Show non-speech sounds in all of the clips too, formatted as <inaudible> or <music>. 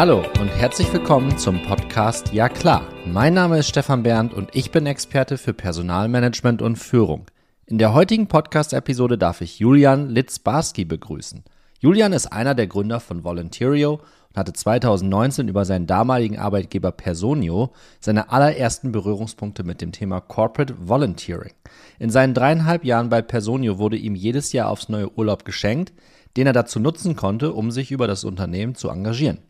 Hallo und herzlich willkommen zum Podcast Ja klar. Mein Name ist Stefan Bernd und ich bin Experte für Personalmanagement und Führung. In der heutigen Podcast-Episode darf ich Julian Litzbarski begrüßen. Julian ist einer der Gründer von Volunteerio und hatte 2019 über seinen damaligen Arbeitgeber Personio seine allerersten Berührungspunkte mit dem Thema Corporate Volunteering. In seinen dreieinhalb Jahren bei Personio wurde ihm jedes Jahr aufs neue Urlaub geschenkt, den er dazu nutzen konnte, um sich über das Unternehmen zu engagieren.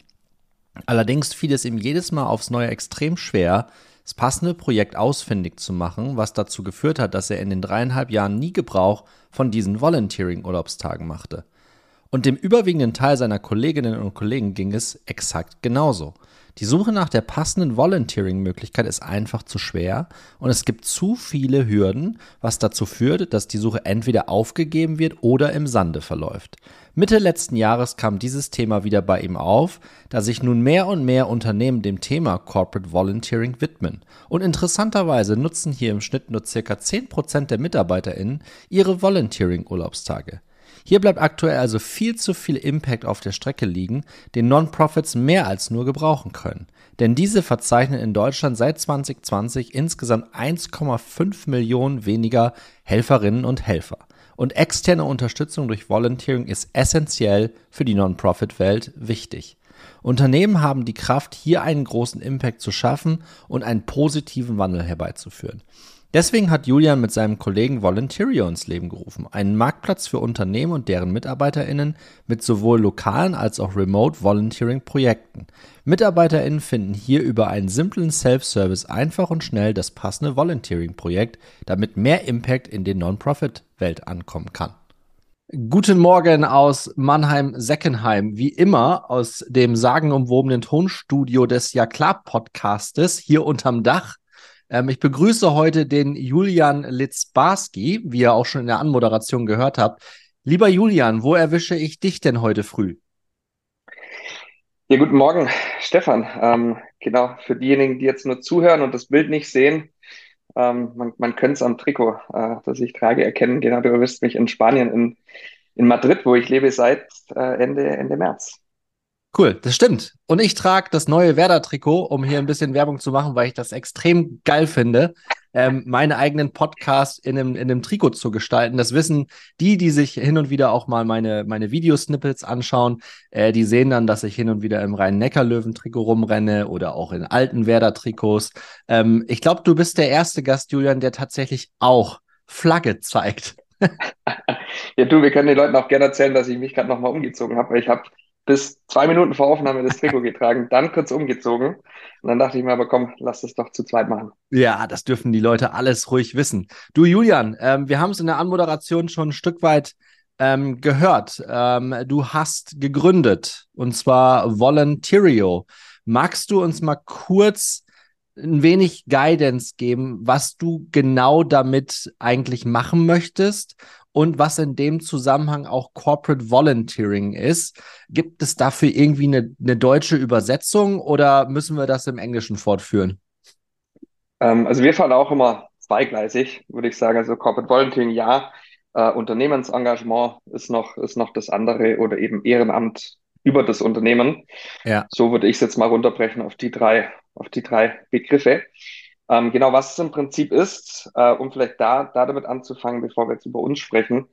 Allerdings fiel es ihm jedes Mal aufs Neue extrem schwer, das passende Projekt ausfindig zu machen, was dazu geführt hat, dass er in den dreieinhalb Jahren nie Gebrauch von diesen Volunteering-Urlaubstagen machte. Und dem überwiegenden Teil seiner Kolleginnen und Kollegen ging es exakt genauso. Die Suche nach der passenden Volunteering-Möglichkeit ist einfach zu schwer und es gibt zu viele Hürden, was dazu führt, dass die Suche entweder aufgegeben wird oder im Sande verläuft. Mitte letzten Jahres kam dieses Thema wieder bei ihm auf, da sich nun mehr und mehr Unternehmen dem Thema Corporate Volunteering widmen. Und interessanterweise nutzen hier im Schnitt nur ca. 10% der MitarbeiterInnen ihre Volunteering-Urlaubstage. Hier bleibt aktuell also viel zu viel Impact auf der Strecke liegen, den Non-Profits mehr als nur gebrauchen können. Denn diese verzeichnen in Deutschland seit 2020 insgesamt 1,5 Millionen weniger Helferinnen und Helfer. Und externe Unterstützung durch Volunteering ist essentiell für die Non-Profit-Welt wichtig. Unternehmen haben die Kraft, hier einen großen Impact zu schaffen und einen positiven Wandel herbeizuführen. Deswegen hat Julian mit seinem Kollegen Volunteerio ins Leben gerufen, einen Marktplatz für Unternehmen und deren MitarbeiterInnen mit sowohl lokalen als auch Remote Volunteering Projekten. MitarbeiterInnen finden hier über einen simplen Self-Service einfach und schnell das passende Volunteering Projekt, damit mehr Impact in den Non-Profit-Welt ankommen kann. Guten Morgen aus Mannheim-Seckenheim, wie immer aus dem sagenumwobenen Tonstudio des Ja klar Podcastes hier unterm Dach ähm, ich begrüße heute den Julian Litzbarski, wie ihr auch schon in der Anmoderation gehört habt. Lieber Julian, wo erwische ich dich denn heute früh? Ja, guten Morgen, Stefan. Ähm, genau, für diejenigen, die jetzt nur zuhören und das Bild nicht sehen, ähm, man, man könnte es am Trikot, äh, das ich trage, erkennen. Genau, du erwischt mich in Spanien, in, in Madrid, wo ich lebe seit äh, Ende, Ende März. Cool, das stimmt. Und ich trage das neue Werder-Trikot, um hier ein bisschen Werbung zu machen, weil ich das extrem geil finde, ähm, meine eigenen Podcasts in einem, in einem Trikot zu gestalten. Das wissen die, die sich hin und wieder auch mal meine, meine Videosnippets anschauen. Äh, die sehen dann, dass ich hin und wieder im Rhein-Neckar-Löwen-Trikot rumrenne oder auch in alten Werder-Trikots. Ähm, ich glaube, du bist der erste Gast, Julian, der tatsächlich auch Flagge zeigt. <laughs> ja, du, wir können den Leuten auch gerne erzählen, dass ich mich gerade nochmal umgezogen habe. Ich habe bis zwei Minuten vor Aufnahme das Trikot getragen, dann kurz umgezogen. Und dann dachte ich mir aber, komm, lass das doch zu zweit machen. Ja, das dürfen die Leute alles ruhig wissen. Du, Julian, ähm, wir haben es in der Anmoderation schon ein Stück weit ähm, gehört. Ähm, du hast gegründet und zwar Volunteerio. Magst du uns mal kurz ein wenig Guidance geben, was du genau damit eigentlich machen möchtest und was in dem Zusammenhang auch Corporate Volunteering ist. Gibt es dafür irgendwie eine, eine deutsche Übersetzung oder müssen wir das im Englischen fortführen? Ähm, also wir fahren auch immer zweigleisig, würde ich sagen. Also Corporate Volunteering ja, äh, Unternehmensengagement ist noch, ist noch das andere oder eben Ehrenamt über das Unternehmen. Ja. So würde ich es jetzt mal runterbrechen auf die drei, auf die drei Begriffe. Ähm, genau, was es im Prinzip ist, äh, um vielleicht da, da damit anzufangen, bevor wir jetzt über uns sprechen.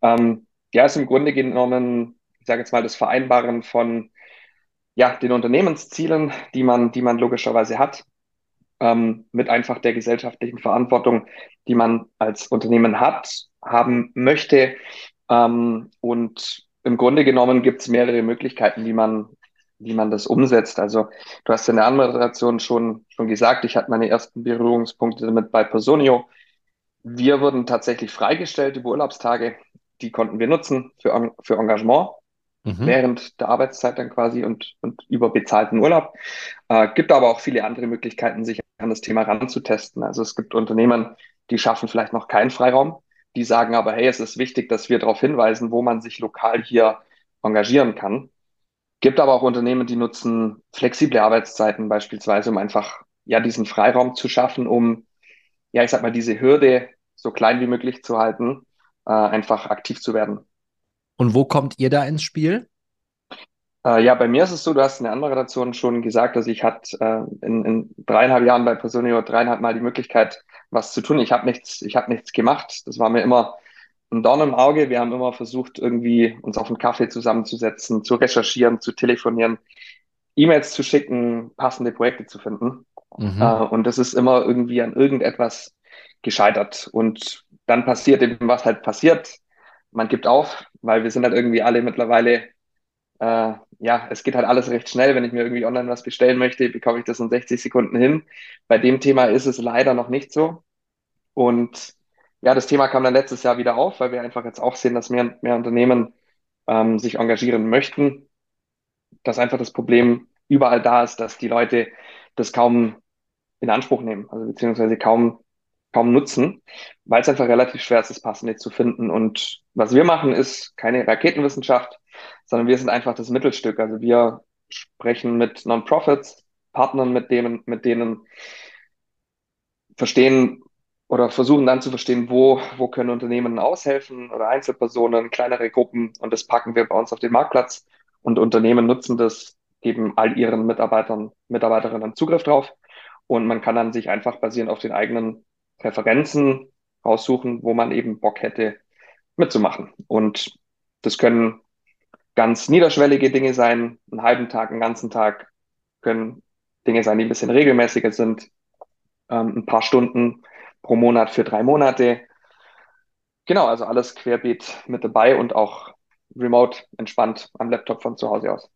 Ähm, ja, ist im Grunde genommen, ich sage jetzt mal, das Vereinbaren von ja, den Unternehmenszielen, die man, die man logischerweise hat, ähm, mit einfach der gesellschaftlichen Verantwortung, die man als Unternehmen hat, haben möchte. Ähm, und im Grunde genommen gibt es mehrere Möglichkeiten, wie man, wie man das umsetzt. Also du hast in der Anmoderation schon, schon gesagt, ich hatte meine ersten Berührungspunkte damit bei Personio. Wir wurden tatsächlich freigestellt über Urlaubstage. Die konnten wir nutzen für, für Engagement mhm. während der Arbeitszeit dann quasi und, und über bezahlten Urlaub. Äh, gibt aber auch viele andere Möglichkeiten, sich an das Thema ranzutesten. Also es gibt Unternehmen, die schaffen vielleicht noch keinen Freiraum. Die sagen aber, hey, es ist wichtig, dass wir darauf hinweisen, wo man sich lokal hier engagieren kann. Gibt aber auch Unternehmen, die nutzen flexible Arbeitszeiten beispielsweise, um einfach ja diesen Freiraum zu schaffen, um ja ich sag mal diese Hürde so klein wie möglich zu halten, äh, einfach aktiv zu werden. Und wo kommt ihr da ins Spiel? Äh, ja, bei mir ist es so, du hast in der Anmoderation schon gesagt, dass ich hatte äh, in, in dreieinhalb Jahren bei Personio dreieinhalb Mal die Möglichkeit, was zu tun. Ich habe nichts, ich habe nichts gemacht. Das war mir immer ein Dorn im Auge. Wir haben immer versucht, irgendwie uns auf einen Kaffee zusammenzusetzen, zu recherchieren, zu telefonieren, E-Mails zu schicken, passende Projekte zu finden. Mhm. Äh, und das ist immer irgendwie an irgendetwas gescheitert. Und dann passiert eben, was halt passiert. Man gibt auf, weil wir sind halt irgendwie alle mittlerweile äh, ja, es geht halt alles recht schnell. Wenn ich mir irgendwie online was bestellen möchte, bekomme ich das in 60 Sekunden hin. Bei dem Thema ist es leider noch nicht so. Und ja, das Thema kam dann letztes Jahr wieder auf, weil wir einfach jetzt auch sehen, dass mehr, mehr Unternehmen ähm, sich engagieren möchten. Dass einfach das Problem überall da ist, dass die Leute das kaum in Anspruch nehmen, also beziehungsweise kaum, kaum nutzen, weil es einfach relativ schwer ist, das Passende zu finden. Und was wir machen, ist keine Raketenwissenschaft sondern wir sind einfach das Mittelstück. Also wir sprechen mit Non-Profits, Partnern, mit denen, mit denen verstehen oder versuchen dann zu verstehen, wo, wo können Unternehmen aushelfen oder Einzelpersonen, kleinere Gruppen und das packen wir bei uns auf den Marktplatz. Und Unternehmen nutzen das, geben all ihren Mitarbeitern, Mitarbeiterinnen Zugriff drauf. Und man kann dann sich einfach basierend auf den eigenen Präferenzen raussuchen, wo man eben Bock hätte mitzumachen. Und das können ganz niederschwellige Dinge sein, einen halben Tag, einen ganzen Tag, können Dinge sein, die ein bisschen regelmäßiger sind, ähm, ein paar Stunden pro Monat für drei Monate. Genau, also alles querbeet mit dabei und auch remote entspannt am Laptop von zu Hause aus.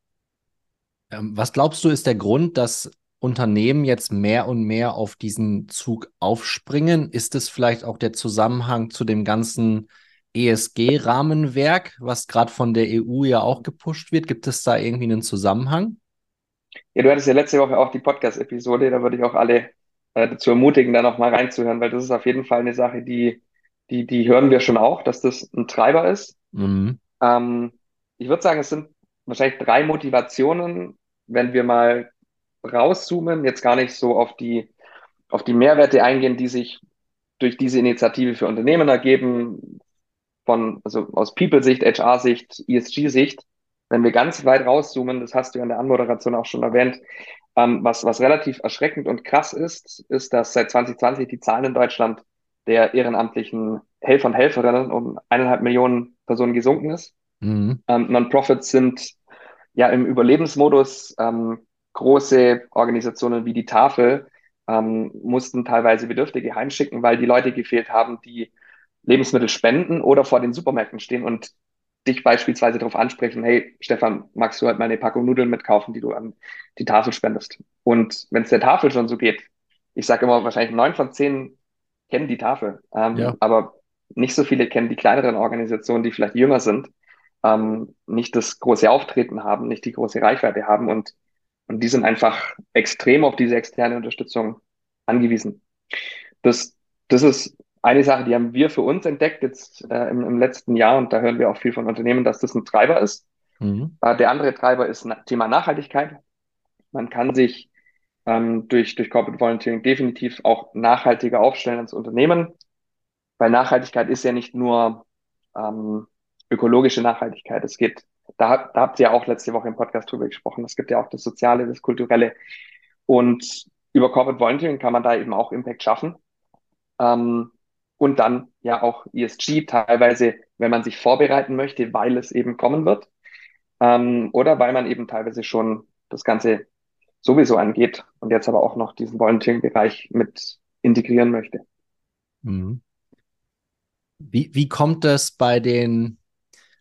Ähm, was glaubst du, ist der Grund, dass Unternehmen jetzt mehr und mehr auf diesen Zug aufspringen? Ist es vielleicht auch der Zusammenhang zu dem ganzen ESG-Rahmenwerk, was gerade von der EU ja auch gepusht wird? Gibt es da irgendwie einen Zusammenhang? Ja, du hattest ja letzte Woche auch die Podcast-Episode, da würde ich auch alle äh, dazu ermutigen, da nochmal reinzuhören, weil das ist auf jeden Fall eine Sache, die, die, die hören wir schon auch, dass das ein Treiber ist. Mhm. Ähm, ich würde sagen, es sind wahrscheinlich drei Motivationen, wenn wir mal rauszoomen, jetzt gar nicht so auf die, auf die Mehrwerte eingehen, die sich durch diese Initiative für Unternehmen ergeben, von, also aus People-Sicht, HR-Sicht, ESG-Sicht, wenn wir ganz weit rauszoomen, das hast du in der Anmoderation auch schon erwähnt, ähm, was, was relativ erschreckend und krass ist, ist, dass seit 2020 die Zahlen in Deutschland der ehrenamtlichen Helfer und Helferinnen um eineinhalb Millionen Personen gesunken ist. Mhm. Ähm, Non-Profits sind ja im Überlebensmodus. Ähm, große Organisationen wie die Tafel ähm, mussten teilweise Bedürftige heimschicken, weil die Leute gefehlt haben, die Lebensmittel spenden oder vor den Supermärkten stehen und dich beispielsweise darauf ansprechen, hey Stefan, magst du halt mal eine Packung Nudeln mitkaufen, die du an die Tafel spendest? Und wenn es der Tafel schon so geht, ich sage immer, wahrscheinlich neun von zehn kennen die Tafel, ähm, ja. aber nicht so viele kennen die kleineren Organisationen, die vielleicht jünger sind, ähm, nicht das große Auftreten haben, nicht die große Reichweite haben und, und die sind einfach extrem auf diese externe Unterstützung angewiesen. Das, das ist eine Sache, die haben wir für uns entdeckt jetzt äh, im, im, letzten Jahr und da hören wir auch viel von Unternehmen, dass das ein Treiber ist. Mhm. Äh, der andere Treiber ist na Thema Nachhaltigkeit. Man kann sich ähm, durch, durch Corporate Volunteering definitiv auch nachhaltiger aufstellen als Unternehmen, weil Nachhaltigkeit ist ja nicht nur ähm, ökologische Nachhaltigkeit. Es geht, da, da habt ihr ja auch letzte Woche im Podcast drüber gesprochen. Es gibt ja auch das Soziale, das Kulturelle und über Corporate Volunteering kann man da eben auch Impact schaffen. Ähm, und dann ja auch ESG teilweise, wenn man sich vorbereiten möchte, weil es eben kommen wird ähm, oder weil man eben teilweise schon das Ganze sowieso angeht und jetzt aber auch noch diesen Volunteering-Bereich mit integrieren möchte. Mhm. Wie, wie kommt es bei den,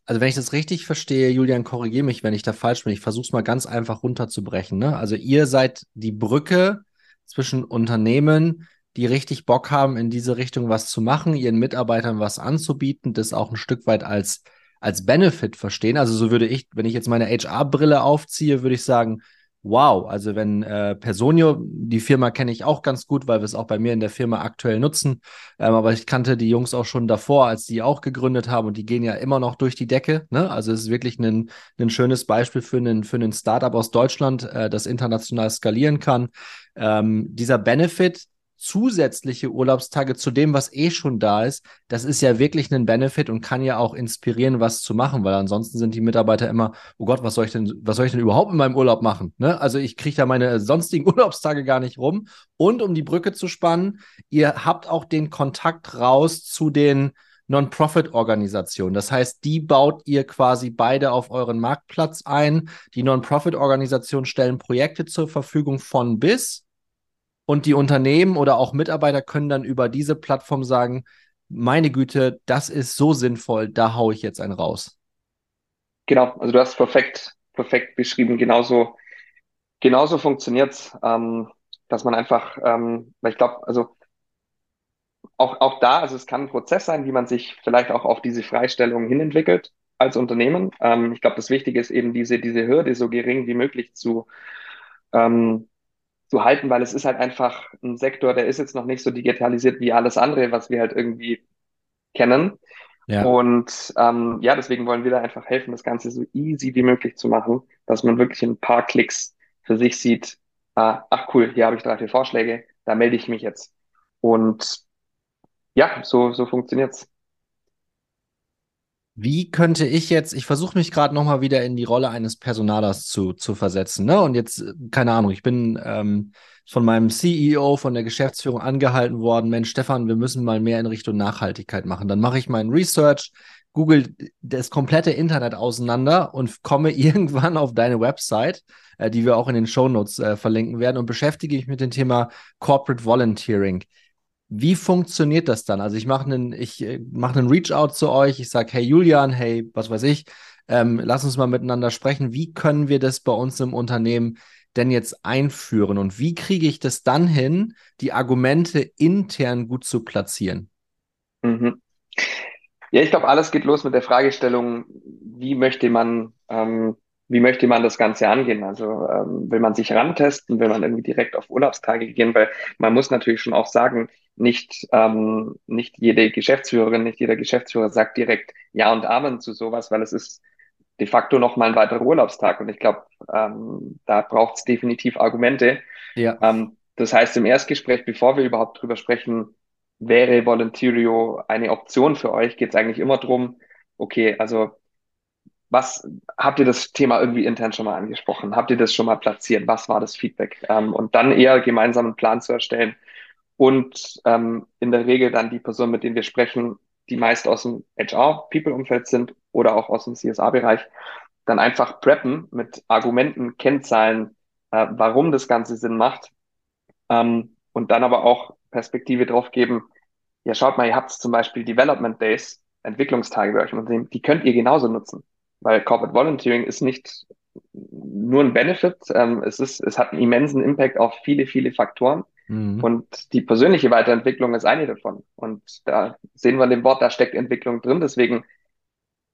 also wenn ich das richtig verstehe, Julian, korrigiere mich, wenn ich da falsch bin, ich versuche es mal ganz einfach runterzubrechen. Ne? Also ihr seid die Brücke zwischen Unternehmen, die richtig Bock haben, in diese Richtung was zu machen, ihren Mitarbeitern was anzubieten, das auch ein Stück weit als, als Benefit verstehen. Also so würde ich, wenn ich jetzt meine HR-Brille aufziehe, würde ich sagen, wow, also wenn äh, Personio, die Firma kenne ich auch ganz gut, weil wir es auch bei mir in der Firma aktuell nutzen, ähm, aber ich kannte die Jungs auch schon davor, als die auch gegründet haben und die gehen ja immer noch durch die Decke. Ne? Also es ist wirklich ein, ein schönes Beispiel für einen, für einen Startup aus Deutschland, äh, das international skalieren kann. Ähm, dieser Benefit, zusätzliche Urlaubstage zu dem, was eh schon da ist, das ist ja wirklich ein Benefit und kann ja auch inspirieren, was zu machen, weil ansonsten sind die Mitarbeiter immer, oh Gott, was soll ich denn, was soll ich denn überhaupt in meinem Urlaub machen? Ne? Also ich kriege da meine sonstigen <laughs> Urlaubstage gar nicht rum. Und um die Brücke zu spannen, ihr habt auch den Kontakt raus zu den Non-Profit-Organisationen. Das heißt, die baut ihr quasi beide auf euren Marktplatz ein. Die Non-Profit-Organisationen stellen Projekte zur Verfügung von bis und die Unternehmen oder auch Mitarbeiter können dann über diese Plattform sagen, meine Güte, das ist so sinnvoll, da haue ich jetzt einen raus. Genau, also du hast perfekt, perfekt beschrieben. Genauso, genauso funktioniert's, ähm, dass man einfach, ähm, weil ich glaube, also auch, auch da, also es kann ein Prozess sein, wie man sich vielleicht auch auf diese Freistellung hinentwickelt als Unternehmen. Ähm, ich glaube, das Wichtige ist eben diese, diese Hürde so gering wie möglich zu, ähm, zu halten, weil es ist halt einfach ein Sektor, der ist jetzt noch nicht so digitalisiert wie alles andere, was wir halt irgendwie kennen. Ja. Und ähm, ja, deswegen wollen wir da einfach helfen, das Ganze so easy wie möglich zu machen, dass man wirklich in ein paar Klicks für sich sieht, ah, ach cool, hier habe ich drei, vier Vorschläge, da melde ich mich jetzt. Und ja, so, so funktioniert's. Wie könnte ich jetzt, ich versuche mich gerade nochmal wieder in die Rolle eines Personalers zu, zu versetzen. Ne? Und jetzt, keine Ahnung, ich bin ähm, von meinem CEO, von der Geschäftsführung angehalten worden, Mensch, Stefan, wir müssen mal mehr in Richtung Nachhaltigkeit machen. Dann mache ich meinen Research, google das komplette Internet auseinander und komme <laughs> irgendwann auf deine Website, äh, die wir auch in den Shownotes äh, verlinken werden und beschäftige mich mit dem Thema Corporate Volunteering. Wie funktioniert das dann? Also ich mache einen, ich äh, mache einen Reach-out zu euch, ich sage, hey Julian, hey, was weiß ich, ähm, lass uns mal miteinander sprechen. Wie können wir das bei uns im Unternehmen denn jetzt einführen? Und wie kriege ich das dann hin, die Argumente intern gut zu platzieren? Mhm. Ja, ich glaube, alles geht los mit der Fragestellung, wie möchte man ähm, wie möchte man das Ganze angehen? Also ähm, will man sich rantesten, will man irgendwie direkt auf Urlaubstage gehen, weil man muss natürlich schon auch sagen, nicht, ähm, nicht jede Geschäftsführerin, nicht jeder Geschäftsführer sagt direkt Ja und Amen zu sowas, weil es ist de facto nochmal ein weiterer Urlaubstag. Und ich glaube, ähm, da braucht es definitiv Argumente. Ja. Ähm, das heißt, im Erstgespräch, bevor wir überhaupt drüber sprechen, wäre Volunteerio eine Option für euch, geht es eigentlich immer drum, okay, also was habt ihr das Thema irgendwie intern schon mal angesprochen? Habt ihr das schon mal platziert? Was war das Feedback? Ähm, und dann eher gemeinsam einen Plan zu erstellen und ähm, in der Regel dann die Personen, mit denen wir sprechen, die meist aus dem HR-People-Umfeld sind oder auch aus dem CSA-Bereich, dann einfach preppen mit Argumenten, Kennzahlen, äh, warum das Ganze Sinn macht ähm, und dann aber auch Perspektive drauf geben, ja schaut mal, ihr habt zum Beispiel Development Days, Entwicklungstage bei euch im Unternehmen, die könnt ihr genauso nutzen. Weil Corporate Volunteering ist nicht nur ein Benefit, ähm, es, ist, es hat einen immensen Impact auf viele, viele Faktoren. Mhm. Und die persönliche Weiterentwicklung ist eine davon. Und da sehen wir in dem Wort, da steckt Entwicklung drin. Deswegen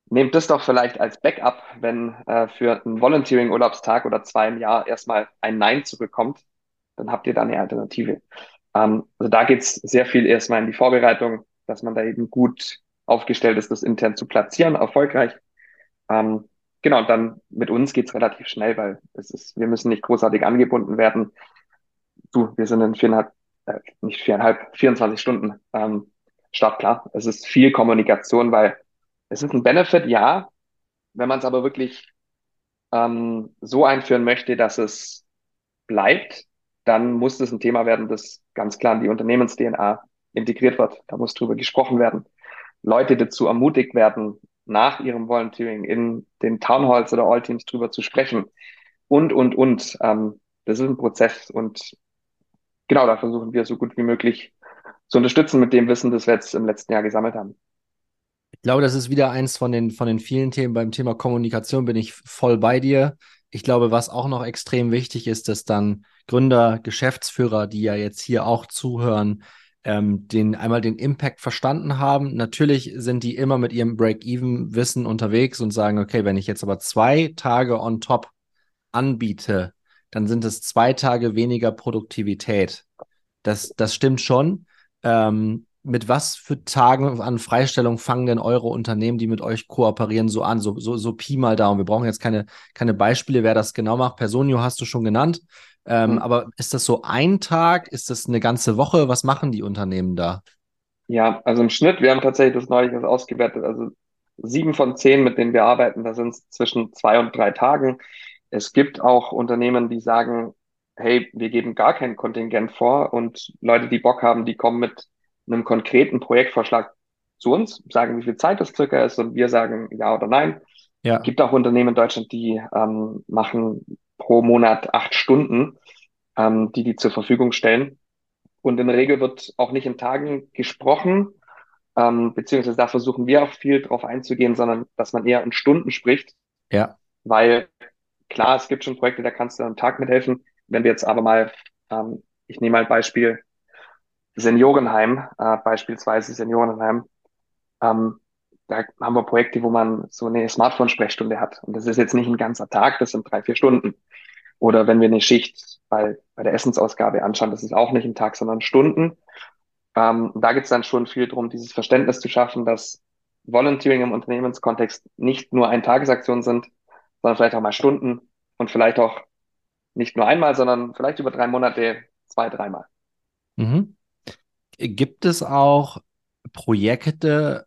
nehmt das doch vielleicht als Backup, wenn äh, für einen Volunteering-Urlaubstag oder zwei im Jahr erstmal ein Nein zurückkommt, dann habt ihr da eine Alternative. Ähm, also da geht's sehr viel erstmal in die Vorbereitung, dass man da eben gut aufgestellt ist, das intern zu platzieren, erfolgreich. Ähm, genau, und dann mit uns geht's relativ schnell, weil es ist, wir müssen nicht großartig angebunden werden. Du, wir sind in viereinhalb, äh, nicht viereinhalb, 24 Stunden ähm, startklar. Es ist viel Kommunikation, weil es ist ein Benefit, ja. Wenn man es aber wirklich ähm, so einführen möchte, dass es bleibt, dann muss es ein Thema werden, das ganz klar in die Unternehmens-DNA integriert wird. Da muss drüber gesprochen werden. Leute dazu ermutigt werden, nach ihrem Volunteering in den Townhalls oder All-Teams drüber zu sprechen. Und, und, und. Ähm, das ist ein Prozess und genau, da versuchen wir so gut wie möglich zu unterstützen mit dem Wissen, das wir jetzt im letzten Jahr gesammelt haben. Ich glaube, das ist wieder eins von den, von den vielen Themen. Beim Thema Kommunikation bin ich voll bei dir. Ich glaube, was auch noch extrem wichtig ist, dass dann Gründer, Geschäftsführer, die ja jetzt hier auch zuhören, ähm, den einmal den Impact verstanden haben. Natürlich sind die immer mit ihrem Break-Even-Wissen unterwegs und sagen, okay, wenn ich jetzt aber zwei Tage on top anbiete, dann sind es zwei Tage weniger Produktivität. Das, das stimmt schon. Ähm, mit was für Tagen an Freistellung fangen denn eure Unternehmen, die mit euch kooperieren, so an? So, so, so Pi mal Daumen. Wir brauchen jetzt keine, keine Beispiele, wer das genau macht. Personio hast du schon genannt. Ähm, mhm. Aber ist das so ein Tag? Ist das eine ganze Woche? Was machen die Unternehmen da? Ja, also im Schnitt, wir haben tatsächlich das neulich ausgewertet. Also sieben von zehn, mit denen wir arbeiten, da sind es zwischen zwei und drei Tagen. Es gibt auch Unternehmen, die sagen, hey, wir geben gar kein Kontingent vor und Leute, die Bock haben, die kommen mit einem konkreten Projektvorschlag zu uns, sagen, wie viel Zeit das circa ist und wir sagen ja oder nein. Ja. Gibt auch Unternehmen in Deutschland, die ähm, machen pro Monat acht Stunden, ähm, die die zur Verfügung stellen. Und in der Regel wird auch nicht in Tagen gesprochen, ähm, beziehungsweise da versuchen wir auch viel drauf einzugehen, sondern dass man eher in Stunden spricht. Ja. Weil klar, es gibt schon Projekte, da kannst du am Tag mithelfen. Wenn wir jetzt aber mal, ähm, ich nehme mal Beispiel Seniorenheim, äh, beispielsweise Seniorenheim, ähm, da haben wir Projekte, wo man so eine Smartphone-Sprechstunde hat. Und das ist jetzt nicht ein ganzer Tag, das sind drei, vier Stunden. Oder wenn wir eine Schicht bei, bei der Essensausgabe anschauen, das ist auch nicht ein Tag, sondern Stunden. Ähm, da geht es dann schon viel darum, dieses Verständnis zu schaffen, dass Volunteering im Unternehmenskontext nicht nur ein Tagesaktionen sind, sondern vielleicht auch mal Stunden und vielleicht auch nicht nur einmal, sondern vielleicht über drei Monate zwei, dreimal. Mhm. Gibt es auch Projekte,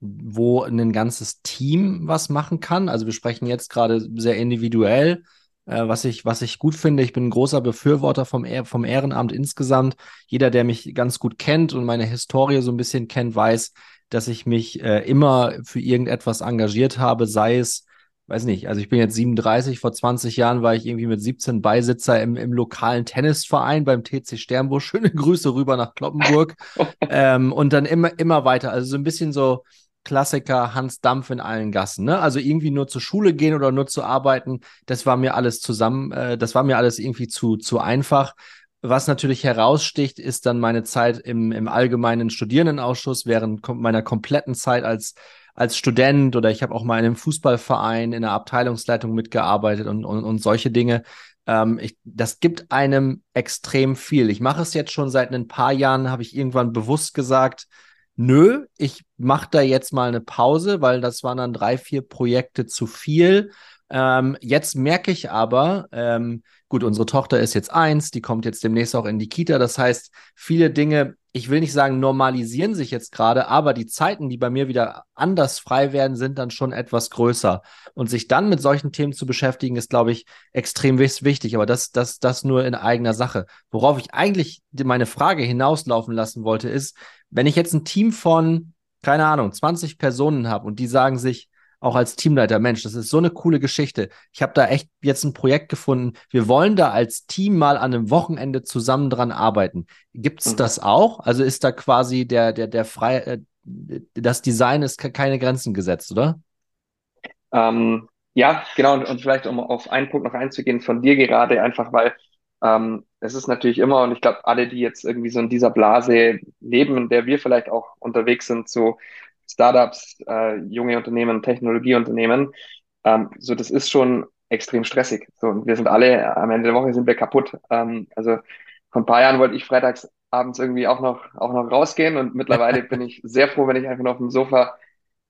wo ein ganzes Team was machen kann? Also wir sprechen jetzt gerade sehr individuell, äh, was ich, was ich gut finde. Ich bin ein großer Befürworter vom, vom Ehrenamt insgesamt. Jeder, der mich ganz gut kennt und meine Historie so ein bisschen kennt, weiß, dass ich mich äh, immer für irgendetwas engagiert habe, sei es weiß nicht, also ich bin jetzt 37, vor 20 Jahren war ich irgendwie mit 17 Beisitzer im, im lokalen Tennisverein beim TC Sternburg. <laughs> Schöne Grüße rüber nach Kloppenburg. <laughs> ähm, und dann immer, immer weiter. Also so ein bisschen so Klassiker Hans Dampf in allen Gassen. Ne? Also irgendwie nur zur Schule gehen oder nur zu arbeiten, das war mir alles zusammen, äh, das war mir alles irgendwie zu, zu einfach. Was natürlich heraussticht, ist dann meine Zeit im, im allgemeinen Studierendenausschuss während meiner kompletten Zeit als als Student oder ich habe auch mal in einem Fußballverein in der Abteilungsleitung mitgearbeitet und, und, und solche Dinge. Ähm, ich, das gibt einem extrem viel. Ich mache es jetzt schon seit ein paar Jahren, habe ich irgendwann bewusst gesagt, nö, ich mache da jetzt mal eine Pause, weil das waren dann drei, vier Projekte zu viel. Ähm, jetzt merke ich aber, ähm, gut, unsere Tochter ist jetzt eins, die kommt jetzt demnächst auch in die Kita. Das heißt, viele Dinge, ich will nicht sagen, normalisieren sich jetzt gerade, aber die Zeiten, die bei mir wieder anders frei werden, sind dann schon etwas größer. Und sich dann mit solchen Themen zu beschäftigen, ist, glaube ich, extrem wichtig. Aber das, das, das nur in eigener Sache. Worauf ich eigentlich meine Frage hinauslaufen lassen wollte, ist, wenn ich jetzt ein Team von, keine Ahnung, 20 Personen habe und die sagen sich, auch als Teamleiter, Mensch, das ist so eine coole Geschichte. Ich habe da echt jetzt ein Projekt gefunden. Wir wollen da als Team mal an einem Wochenende zusammen dran arbeiten. Gibt es mhm. das auch? Also ist da quasi der, der, der frei, äh, das Design ist keine Grenzen gesetzt, oder? Ähm, ja, genau. Und, und, vielleicht, um auf einen Punkt noch einzugehen, von dir gerade, einfach weil ähm, es ist natürlich immer, und ich glaube, alle, die jetzt irgendwie so in dieser Blase leben, in der wir vielleicht auch unterwegs sind, so Startups, äh, junge Unternehmen, Technologieunternehmen. Ähm, so, das ist schon extrem stressig. So, und wir sind alle, am Ende der Woche sind wir kaputt. Ähm, also vor ein paar Jahren wollte ich freitags abends irgendwie auch noch, auch noch rausgehen und mittlerweile <laughs> bin ich sehr froh, wenn ich einfach noch auf dem Sofa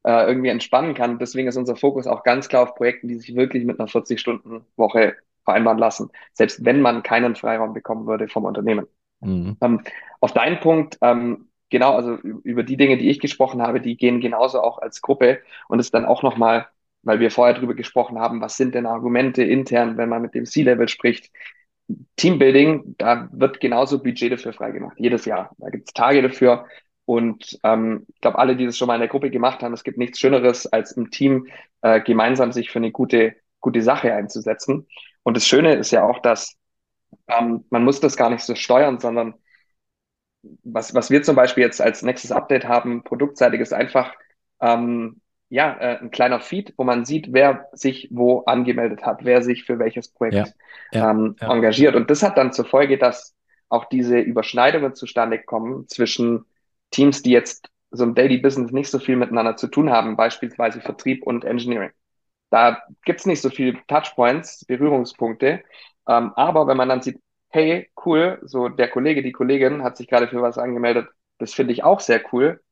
äh, irgendwie entspannen kann. Deswegen ist unser Fokus auch ganz klar auf Projekten, die sich wirklich mit einer 40-Stunden-Woche vereinbaren lassen, selbst wenn man keinen Freiraum bekommen würde vom Unternehmen. Mhm. Ähm, auf deinen Punkt, ähm, genau, also über die Dinge, die ich gesprochen habe, die gehen genauso auch als Gruppe und ist dann auch nochmal, weil wir vorher drüber gesprochen haben, was sind denn Argumente intern, wenn man mit dem C-Level spricht. Teambuilding, da wird genauso Budget dafür freigemacht, jedes Jahr. Da gibt es Tage dafür. Und ähm, ich glaube, alle, die das schon mal in der Gruppe gemacht haben, es gibt nichts Schöneres, als im Team äh, gemeinsam sich für eine gute, gute Sache einzusetzen. Und das Schöne ist ja auch, dass ähm, man muss das gar nicht so steuern, sondern was, was wir zum Beispiel jetzt als nächstes Update haben, produktseitig, ist einfach ähm, ja, äh, ein kleiner Feed, wo man sieht, wer sich wo angemeldet hat, wer sich für welches Projekt ja, ja, ähm, ja. engagiert. Und das hat dann zur Folge, dass auch diese Überschneidungen zustande kommen zwischen Teams, die jetzt so im Daily Business nicht so viel miteinander zu tun haben, beispielsweise Vertrieb und Engineering. Da gibt's nicht so viele Touchpoints, Berührungspunkte. Ähm, aber wenn man dann sieht, hey, cool, so der Kollege, die Kollegin hat sich gerade für was angemeldet, das finde ich auch sehr cool.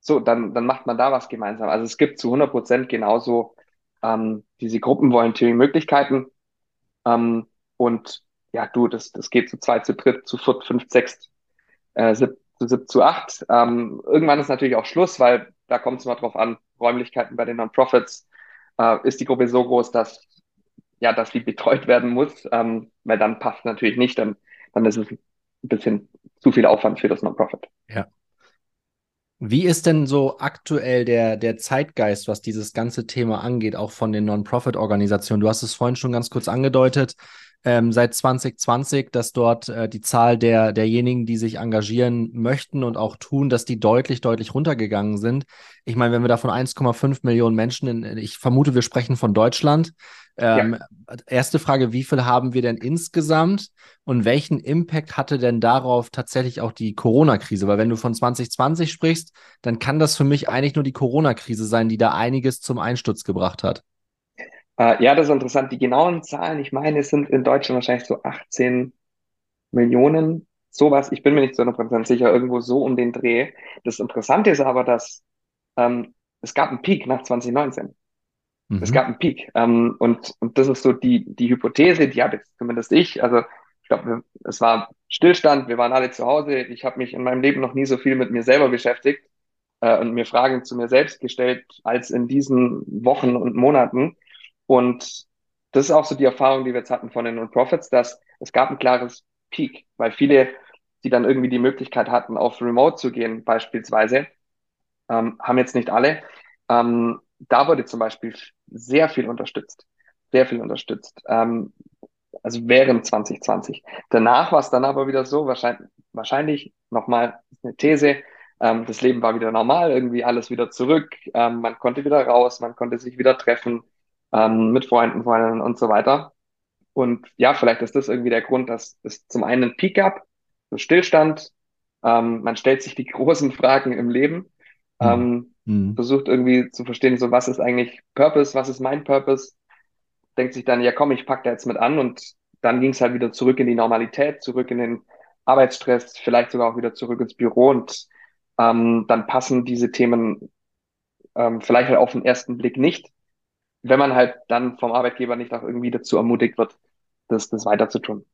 So, dann, dann macht man da was gemeinsam. Also es gibt zu 100 Prozent genauso ähm, diese Gruppenvolunteering-Möglichkeiten. Ähm, und ja, du, das, das geht zu zweit, zu dritt, zu viert, fünf, sechs, äh, sieb, zu sieb, zu acht. Ähm, irgendwann ist natürlich auch Schluss, weil da kommt es mal drauf an, Räumlichkeiten bei den Non-Profits, äh, ist die Gruppe so groß, dass ja, dass die betreut werden muss, ähm, weil dann passt natürlich nicht, dann, dann ist es ein bisschen zu viel Aufwand für das Non-Profit. Ja. Wie ist denn so aktuell der, der Zeitgeist, was dieses ganze Thema angeht, auch von den Non-Profit-Organisationen? Du hast es vorhin schon ganz kurz angedeutet ähm, seit 2020, dass dort äh, die Zahl der, derjenigen, die sich engagieren möchten und auch tun, dass die deutlich, deutlich runtergegangen sind. Ich meine, wenn wir da von 1,5 Millionen Menschen, in, ich vermute, wir sprechen von Deutschland. Ähm, ja. Erste Frage, wie viel haben wir denn insgesamt und welchen Impact hatte denn darauf tatsächlich auch die Corona-Krise? Weil wenn du von 2020 sprichst, dann kann das für mich eigentlich nur die Corona-Krise sein, die da einiges zum Einsturz gebracht hat. Äh, ja, das ist interessant. Die genauen Zahlen, ich meine, es sind in Deutschland wahrscheinlich so 18 Millionen, sowas. Ich bin mir nicht zu 100% sicher, irgendwo so um den Dreh. Das Interessante ist aber, dass ähm, es gab einen Peak nach 2019. Mhm. Es gab einen Peak. Ähm, und, und das ist so die, die Hypothese, die habe jetzt zumindest ich. Also ich glaube, es war Stillstand, wir waren alle zu Hause. Ich habe mich in meinem Leben noch nie so viel mit mir selber beschäftigt äh, und mir Fragen zu mir selbst gestellt, als in diesen Wochen und Monaten. Und das ist auch so die Erfahrung, die wir jetzt hatten von den Non-Profits, dass es gab ein klares Peak, weil viele, die dann irgendwie die Möglichkeit hatten, auf Remote zu gehen, beispielsweise, ähm, haben jetzt nicht alle. Ähm, da wurde zum Beispiel sehr viel unterstützt, sehr viel unterstützt. Ähm, also während 2020. Danach war es dann aber wieder so, wahrscheinlich, wahrscheinlich nochmal eine These, ähm, das Leben war wieder normal, irgendwie alles wieder zurück, ähm, man konnte wieder raus, man konnte sich wieder treffen, ähm, mit Freunden, Freundinnen und so weiter. Und ja, vielleicht ist das irgendwie der Grund, dass es zum einen einen Peak gab, so Stillstand, ähm, man stellt sich die <laughs> großen Fragen im Leben, mhm. ähm, mhm. versucht irgendwie zu verstehen, so was ist eigentlich Purpose, was ist mein Purpose, denkt sich dann, ja komm, ich pack da jetzt mit an und dann ging es halt wieder zurück in die Normalität, zurück in den Arbeitsstress, vielleicht sogar auch wieder zurück ins Büro und ähm, dann passen diese Themen ähm, vielleicht halt auf den ersten Blick nicht wenn man halt dann vom Arbeitgeber nicht auch irgendwie dazu ermutigt wird, das, das weiter zu tun.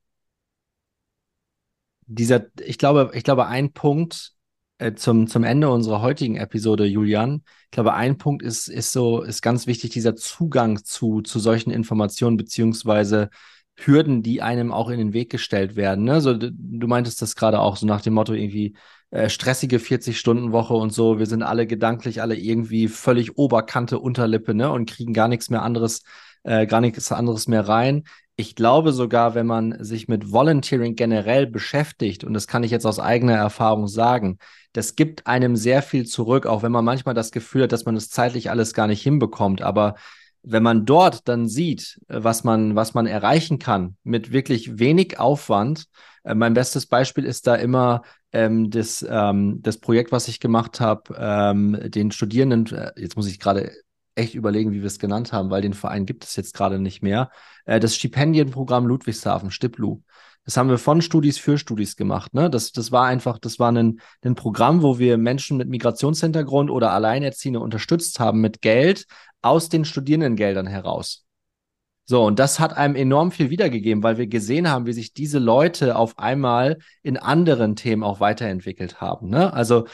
Dieser, ich glaube, ich glaube, ein Punkt äh, zum, zum Ende unserer heutigen Episode, Julian, ich glaube, ein Punkt ist, ist so, ist ganz wichtig, dieser Zugang zu, zu solchen Informationen, beziehungsweise Hürden, die einem auch in den Weg gestellt werden. Ne? So, du meintest das gerade auch so nach dem Motto irgendwie äh, stressige 40-Stunden-Woche und so. Wir sind alle gedanklich alle irgendwie völlig Oberkante, Unterlippe ne? und kriegen gar nichts mehr anderes, äh, gar nichts anderes mehr rein. Ich glaube sogar, wenn man sich mit Volunteering generell beschäftigt, und das kann ich jetzt aus eigener Erfahrung sagen, das gibt einem sehr viel zurück, auch wenn man manchmal das Gefühl hat, dass man es das zeitlich alles gar nicht hinbekommt. Aber wenn man dort dann sieht, was man, was man erreichen kann mit wirklich wenig Aufwand, äh, mein bestes Beispiel ist da immer ähm, das, ähm, das Projekt, was ich gemacht habe, ähm, den Studierenden, äh, jetzt muss ich gerade echt überlegen, wie wir es genannt haben, weil den Verein gibt es jetzt gerade nicht mehr, äh, das Stipendienprogramm Ludwigshafen, Stiplu. Das haben wir von Studis für Studis gemacht. Ne? Das, das war einfach, das war ein, ein Programm, wo wir Menschen mit Migrationshintergrund oder Alleinerziehende unterstützt haben mit Geld, aus den Studierendengeldern heraus. So, und das hat einem enorm viel wiedergegeben, weil wir gesehen haben, wie sich diese Leute auf einmal in anderen Themen auch weiterentwickelt haben. Ne? Also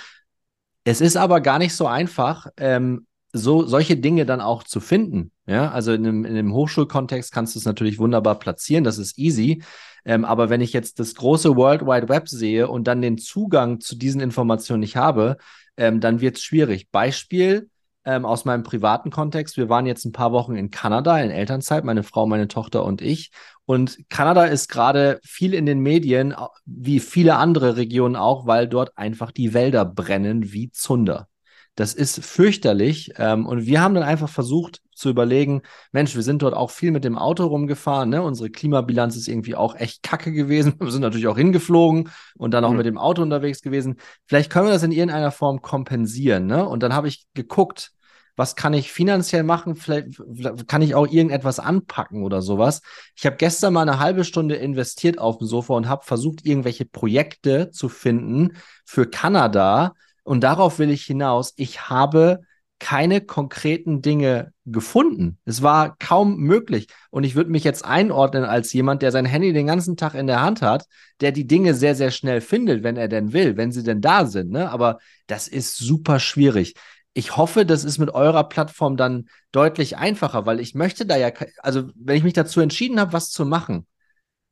es ist aber gar nicht so einfach, ähm, so solche Dinge dann auch zu finden. Ja, also in einem, in einem Hochschulkontext kannst du es natürlich wunderbar platzieren, das ist easy. Ähm, aber wenn ich jetzt das große World Wide Web sehe und dann den Zugang zu diesen Informationen nicht habe, ähm, dann wird es schwierig. Beispiel, ähm, aus meinem privaten Kontext. Wir waren jetzt ein paar Wochen in Kanada in Elternzeit, meine Frau, meine Tochter und ich. Und Kanada ist gerade viel in den Medien, wie viele andere Regionen auch, weil dort einfach die Wälder brennen wie Zunder. Das ist fürchterlich. Ähm, und wir haben dann einfach versucht zu überlegen, Mensch, wir sind dort auch viel mit dem Auto rumgefahren. Ne? Unsere Klimabilanz ist irgendwie auch echt kacke gewesen. <laughs> Wir sind natürlich auch hingeflogen und dann auch mhm. mit dem Auto unterwegs gewesen. Vielleicht können wir das in irgendeiner Form kompensieren. Ne? Und dann habe ich geguckt, was kann ich finanziell machen? Vielleicht kann ich auch irgendetwas anpacken oder sowas. Ich habe gestern mal eine halbe Stunde investiert auf dem Sofa und habe versucht, irgendwelche Projekte zu finden für Kanada. Und darauf will ich hinaus. Ich habe keine konkreten Dinge gefunden. Es war kaum möglich. Und ich würde mich jetzt einordnen als jemand, der sein Handy den ganzen Tag in der Hand hat, der die Dinge sehr, sehr schnell findet, wenn er denn will, wenn sie denn da sind. Ne? Aber das ist super schwierig. Ich hoffe, das ist mit eurer Plattform dann deutlich einfacher, weil ich möchte da ja, also wenn ich mich dazu entschieden habe, was zu machen,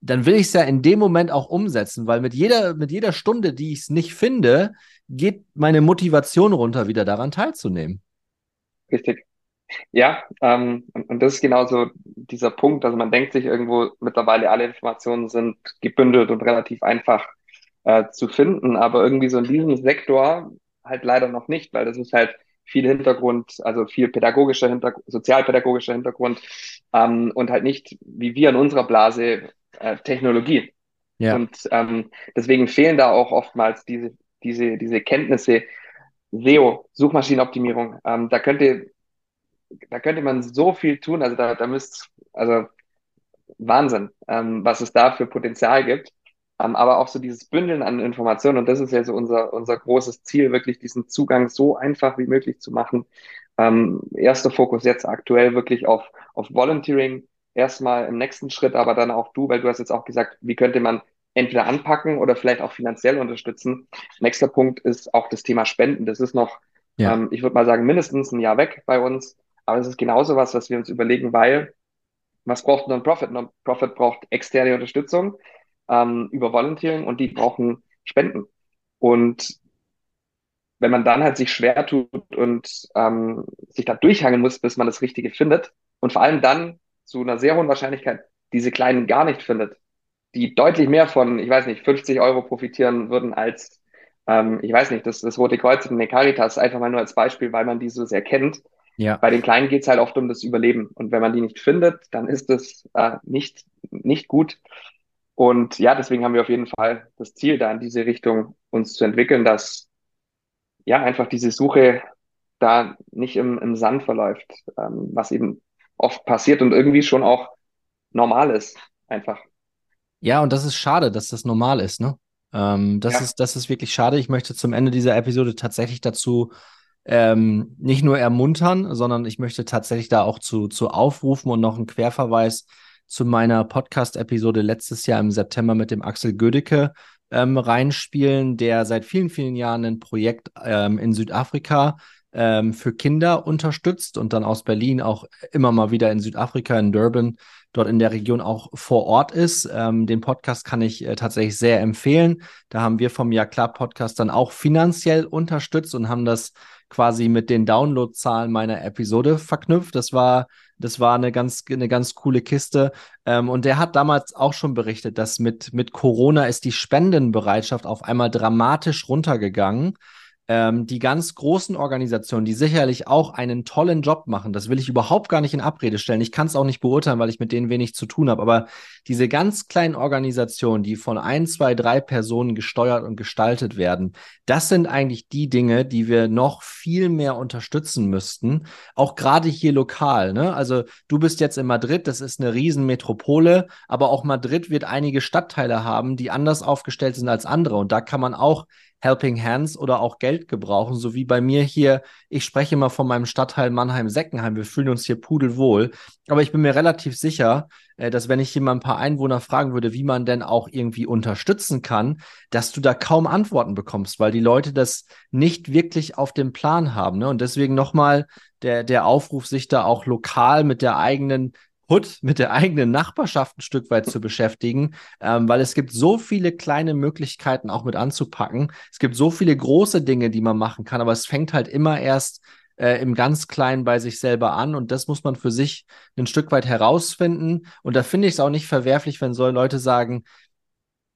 dann will ich es ja in dem Moment auch umsetzen, weil mit jeder, mit jeder Stunde, die ich es nicht finde, geht meine Motivation runter, wieder daran teilzunehmen. Richtig. Ja, ähm, und, das ist genauso dieser Punkt. Also man denkt sich irgendwo mittlerweile, alle Informationen sind gebündelt und relativ einfach äh, zu finden, aber irgendwie so in diesem Sektor halt leider noch nicht, weil das ist halt viel Hintergrund, also viel pädagogischer Hintergrund, sozialpädagogischer Hintergrund ähm, und halt nicht, wie wir in unserer Blase, äh, Technologie. Ja. Und ähm, deswegen fehlen da auch oftmals diese, diese, diese Kenntnisse, SEO, Suchmaschinenoptimierung, ähm, da könnte, da könnte man so viel tun, also da, da müsst, also Wahnsinn, ähm, was es da für Potenzial gibt. Ähm, aber auch so dieses Bündeln an Informationen, und das ist ja so unser, unser großes Ziel, wirklich diesen Zugang so einfach wie möglich zu machen. Ähm, erster Fokus jetzt aktuell wirklich auf, auf Volunteering, erstmal im nächsten Schritt, aber dann auch du, weil du hast jetzt auch gesagt, wie könnte man entweder anpacken oder vielleicht auch finanziell unterstützen. Nächster Punkt ist auch das Thema Spenden. Das ist noch, ja. ähm, ich würde mal sagen, mindestens ein Jahr weg bei uns. Aber es ist genauso was, was wir uns überlegen, weil was braucht Non-Profit? Non-Profit braucht externe Unterstützung ähm, über Volunteering und die brauchen Spenden. Und wenn man dann halt sich schwer tut und ähm, sich da durchhangen muss, bis man das Richtige findet und vor allem dann zu einer sehr hohen Wahrscheinlichkeit diese Kleinen gar nicht findet, die deutlich mehr von, ich weiß nicht, 50 Euro profitieren würden als, ähm, ich weiß nicht, das, das Rote Kreuz und eine Caritas, einfach mal nur als Beispiel, weil man die so sehr kennt. Ja. Bei den Kleinen geht's halt oft um das Überleben. Und wenn man die nicht findet, dann ist das äh, nicht, nicht gut. Und ja, deswegen haben wir auf jeden Fall das Ziel, da in diese Richtung uns zu entwickeln, dass ja einfach diese Suche da nicht im, im Sand verläuft, ähm, was eben oft passiert und irgendwie schon auch normal ist, einfach. Ja, und das ist schade, dass das normal ist, ne? Ähm, das, ja. ist, das ist wirklich schade. Ich möchte zum Ende dieser Episode tatsächlich dazu ähm, nicht nur ermuntern, sondern ich möchte tatsächlich da auch zu, zu aufrufen und noch einen Querverweis zu meiner Podcast-Episode letztes Jahr im September mit dem Axel Gödecke ähm, reinspielen, der seit vielen, vielen Jahren ein Projekt ähm, in Südafrika ähm, für Kinder unterstützt und dann aus Berlin auch immer mal wieder in Südafrika, in Durban, dort in der Region auch vor Ort ist. Ähm, den Podcast kann ich äh, tatsächlich sehr empfehlen. Da haben wir vom Ja klar Podcast dann auch finanziell unterstützt und haben das quasi mit den Downloadzahlen meiner Episode verknüpft. Das war das war eine ganz, eine ganz coole Kiste. Ähm, und der hat damals auch schon berichtet, dass mit, mit Corona ist die Spendenbereitschaft auf einmal dramatisch runtergegangen ähm, die ganz großen Organisationen, die sicherlich auch einen tollen Job machen, das will ich überhaupt gar nicht in Abrede stellen. Ich kann es auch nicht beurteilen, weil ich mit denen wenig zu tun habe. Aber diese ganz kleinen Organisationen, die von ein, zwei, drei Personen gesteuert und gestaltet werden, das sind eigentlich die Dinge, die wir noch viel mehr unterstützen müssten. Auch gerade hier lokal. Ne? Also du bist jetzt in Madrid, das ist eine Riesenmetropole, aber auch Madrid wird einige Stadtteile haben, die anders aufgestellt sind als andere. Und da kann man auch Helping Hands oder auch Geld gebrauchen, so wie bei mir hier. Ich spreche immer von meinem Stadtteil Mannheim-Seckenheim. Wir fühlen uns hier pudelwohl. Aber ich bin mir relativ sicher, dass wenn ich hier mal ein paar Einwohner fragen würde, wie man denn auch irgendwie unterstützen kann, dass du da kaum Antworten bekommst, weil die Leute das nicht wirklich auf dem Plan haben. Ne? Und deswegen nochmal der, der Aufruf, sich da auch lokal mit der eigenen Hut <laughs> mit der eigenen Nachbarschaft ein Stück weit zu beschäftigen, ähm, weil es gibt so viele kleine Möglichkeiten auch mit anzupacken. Es gibt so viele große Dinge, die man machen kann, aber es fängt halt immer erst äh, im ganz Kleinen bei sich selber an und das muss man für sich ein Stück weit herausfinden. Und da finde ich es auch nicht verwerflich, wenn so Leute sagen,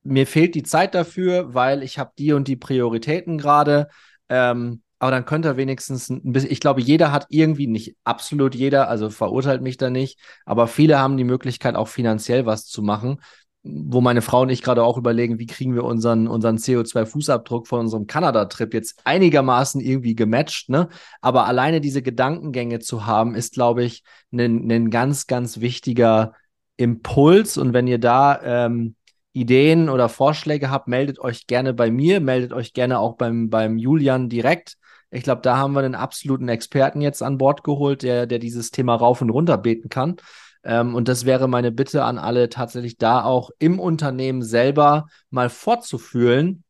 mir fehlt die Zeit dafür, weil ich habe die und die Prioritäten gerade. Ähm, aber dann könnte er wenigstens ein bisschen, ich glaube, jeder hat irgendwie, nicht absolut jeder, also verurteilt mich da nicht, aber viele haben die Möglichkeit, auch finanziell was zu machen, wo meine Frau und ich gerade auch überlegen, wie kriegen wir unseren, unseren CO2-Fußabdruck von unserem Kanada-Trip jetzt einigermaßen irgendwie gematcht, ne? Aber alleine diese Gedankengänge zu haben, ist, glaube ich, ein, ein ganz, ganz wichtiger Impuls. Und wenn ihr da ähm, Ideen oder Vorschläge habt, meldet euch gerne bei mir, meldet euch gerne auch beim, beim Julian direkt Ich glaube, da haben wir einen absoluten Experten jetzt an Bord geholt, der, der dieses Thema rauf und runter beten kann. Ähm, und das wäre meine Bitte an alle, tatsächlich da auch im Unternehmen selber mal fortzufühlen,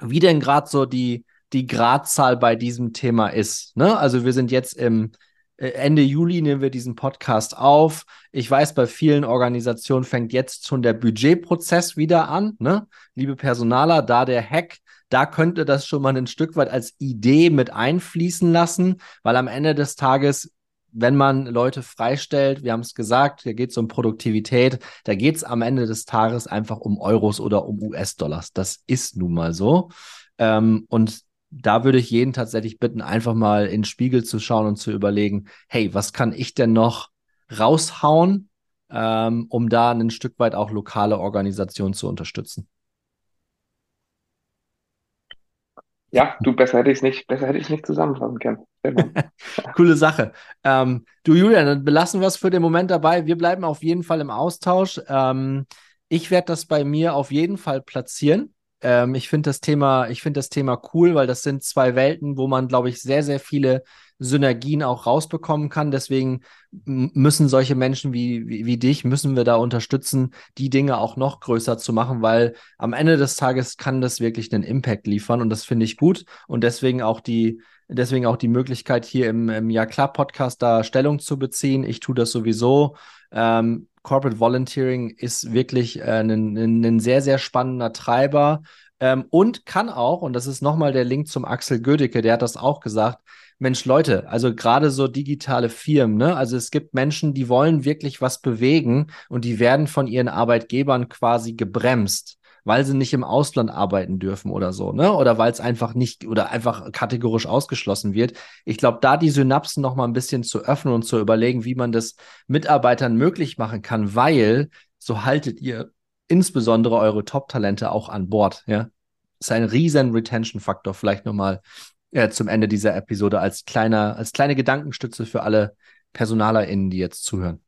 wie denn gerade so die, die Gradzahl bei diesem Thema ist. Ne? Also wir sind jetzt im äh, Ende Juli nehmen wir diesen Podcast auf. Ich weiß, bei vielen Organisationen fängt jetzt schon der Budgetprozess wieder an. Ne? Liebe Personaler, da der Hack, da könnte das schon mal ein Stück weit als Idee mit einfließen lassen, weil am Ende des Tages wenn man Leute freistellt, wir haben es gesagt, hier geht es um Produktivität, da geht es am Ende des Tages einfach um Euros oder um US-Dollars. Das ist nun mal so. Ähm, und da würde ich jeden tatsächlich bitten, einfach mal in den Spiegel zu schauen und zu überlegen, hey, was kann ich denn noch raushauen, ähm, um da ein Stück weit auch lokale Organisationen zu unterstützen? Ja, du, besser hätte ich es nicht, besser hätte ich nicht zusammenfassen können. <laughs> Coole Sache. Ähm, du, Julian, dann belassen wir es für den Moment dabei. Wir bleiben auf jeden Fall im Austausch. Ähm, ich werde das bei mir auf jeden Fall platzieren. Ähm, ich finde das Thema, ich finde das Thema cool, weil das sind zwei Welten, wo man, glaube ich, sehr, sehr viele Synergien auch rausbekommen kann. Deswegen müssen solche Menschen wie, wie, wie, dich, müssen wir da unterstützen, die Dinge auch noch größer zu machen, weil am Ende des Tages kann das wirklich einen Impact liefern und das finde ich gut und deswegen auch die, deswegen auch die Möglichkeit hier im, im Ja klar Podcast da Stellung zu beziehen. Ich tue das sowieso. Ähm, Corporate Volunteering ist wirklich äh, ein, sehr, sehr spannender Treiber ähm, und kann auch, und das ist nochmal der Link zum Axel Gödecke, der hat das auch gesagt, Mensch, Leute, also gerade so digitale Firmen, ne? Also es gibt Menschen, die wollen wirklich was bewegen und die werden von ihren Arbeitgebern quasi gebremst, weil sie nicht im Ausland arbeiten dürfen oder so, ne? Oder weil es einfach nicht oder einfach kategorisch ausgeschlossen wird. Ich glaube, da die Synapsen noch mal ein bisschen zu öffnen und zu überlegen, wie man das Mitarbeitern möglich machen kann, weil so haltet ihr insbesondere eure Top-Talente auch an Bord, ja? Ist ein riesen Retention-Faktor, vielleicht nochmal äh, zum Ende dieser Episode als kleiner, als kleine Gedankenstütze für alle PersonalerInnen, die jetzt zuhören.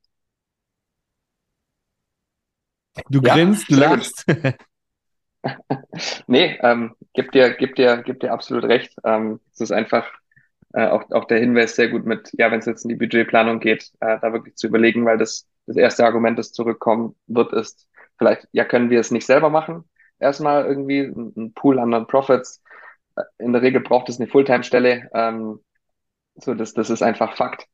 Du ja, grinst, du lachst. <laughs> nee, ähm, gib dir, gib dir, gib dir absolut recht. Ähm, es ist einfach äh, auch, auch der Hinweis sehr gut mit, ja, wenn es jetzt in die Budgetplanung geht, äh, da wirklich zu überlegen, weil das, das erste Argument, das zurückkommen wird, ist, vielleicht, ja, können wir es nicht selber machen? Erstmal irgendwie ein Pool an Non-Profits, in der Regel braucht es eine Fulltime-Stelle. Ähm, so, das, das ist einfach Fakt.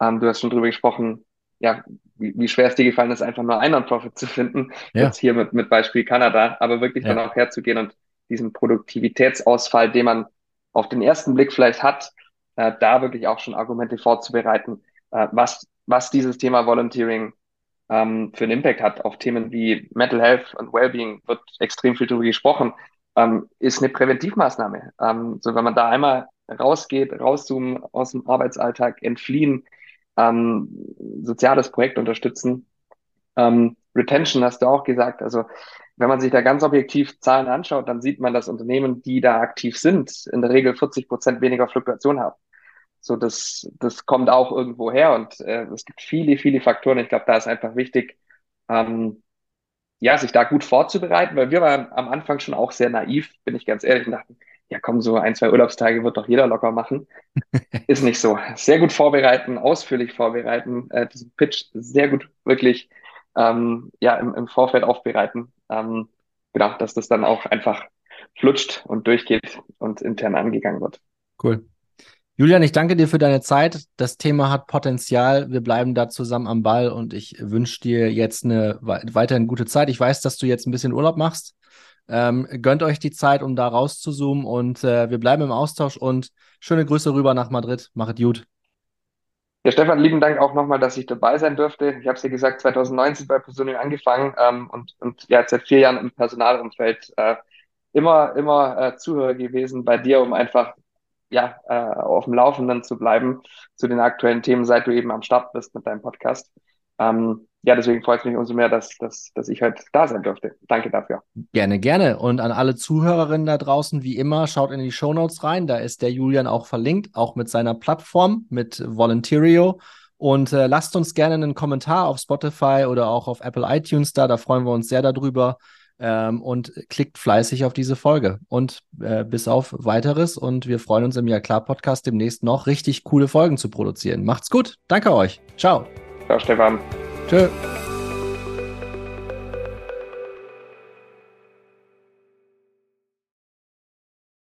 Ähm, du hast schon drüber gesprochen, ja, wie, wie schwer es dir gefallen ist, einfach nur einen Non-Profit zu finden. Ja. Jetzt hier mit, mit Beispiel Kanada, aber wirklich ja. dann auch herzugehen und diesen Produktivitätsausfall, den man auf den ersten Blick vielleicht hat, äh, da wirklich auch schon Argumente vorzubereiten, äh, was, was dieses Thema Volunteering ähm, für einen Impact hat auf Themen wie Mental Health und Wellbeing wird extrem viel darüber gesprochen ähm, ist eine Präventivmaßnahme. Ähm, so wenn man da einmal rausgeht, rauszoomen aus dem Arbeitsalltag, entfliehen, ähm, soziales Projekt unterstützen. Ähm, Retention hast du auch gesagt. Also wenn man sich da ganz objektiv Zahlen anschaut, dann sieht man, dass Unternehmen, die da aktiv sind, in der Regel 40 Prozent weniger Fluktuation haben. So, das, das kommt auch irgendwo her und äh, es gibt viele, viele Faktoren. Ich glaube, da ist einfach wichtig, ähm, ja, sich da gut vorzubereiten, weil wir waren am Anfang schon auch sehr naiv, bin ich ganz ehrlich, und dachten, ja komm, so ein, zwei Urlaubstage wird doch jeder locker machen. <laughs> Ist nicht so. Sehr gut vorbereiten, ausführlich vorbereiten, äh, diesen Pitch sehr gut wirklich ähm, ja, im, im Vorfeld aufbereiten. Ähm, genau, dass das dann auch einfach flutscht und durchgeht und intern angegangen wird. Cool. Julian, ich danke dir für deine Zeit. Das Thema hat Potenzial. Wir bleiben da zusammen am Ball und ich wünsche dir jetzt eine weiterhin gute Zeit. Ich weiß, dass du jetzt ein bisschen Urlaub machst. Ähm, gönnt euch die Zeit, um da rauszuzoomen und äh, wir bleiben im Austausch und schöne Grüße rüber nach Madrid. Machet gut. Ja, Stefan, lieben Dank auch nochmal, dass ich dabei sein durfte. Ich habe es ja gesagt, 2019 bei Personal angefangen ähm, und, und ja, seit vier Jahren im Personalumfeld äh, immer, immer äh, Zuhörer gewesen bei dir, um einfach ja, äh, auf dem Laufenden zu bleiben zu den aktuellen Themen, seit du eben am Start bist mit deinem Podcast. Ähm, ja, deswegen freut es mich umso mehr, dass, dass, dass ich heute da sein durfte. Danke dafür. Gerne, gerne. Und an alle Zuhörerinnen da draußen, wie immer, schaut in die Show Notes rein. Da ist der Julian auch verlinkt, auch mit seiner Plattform, mit Volunteerio. Und äh, lasst uns gerne einen Kommentar auf Spotify oder auch auf Apple iTunes da. Da freuen wir uns sehr darüber. Ähm, und klickt fleißig auf diese Folge. Und äh, bis auf weiteres. Und wir freuen uns im Ja klar Podcast demnächst noch richtig coole Folgen zu produzieren. Macht's gut. Danke euch. Ciao. Ciao, Stefan. Tschö.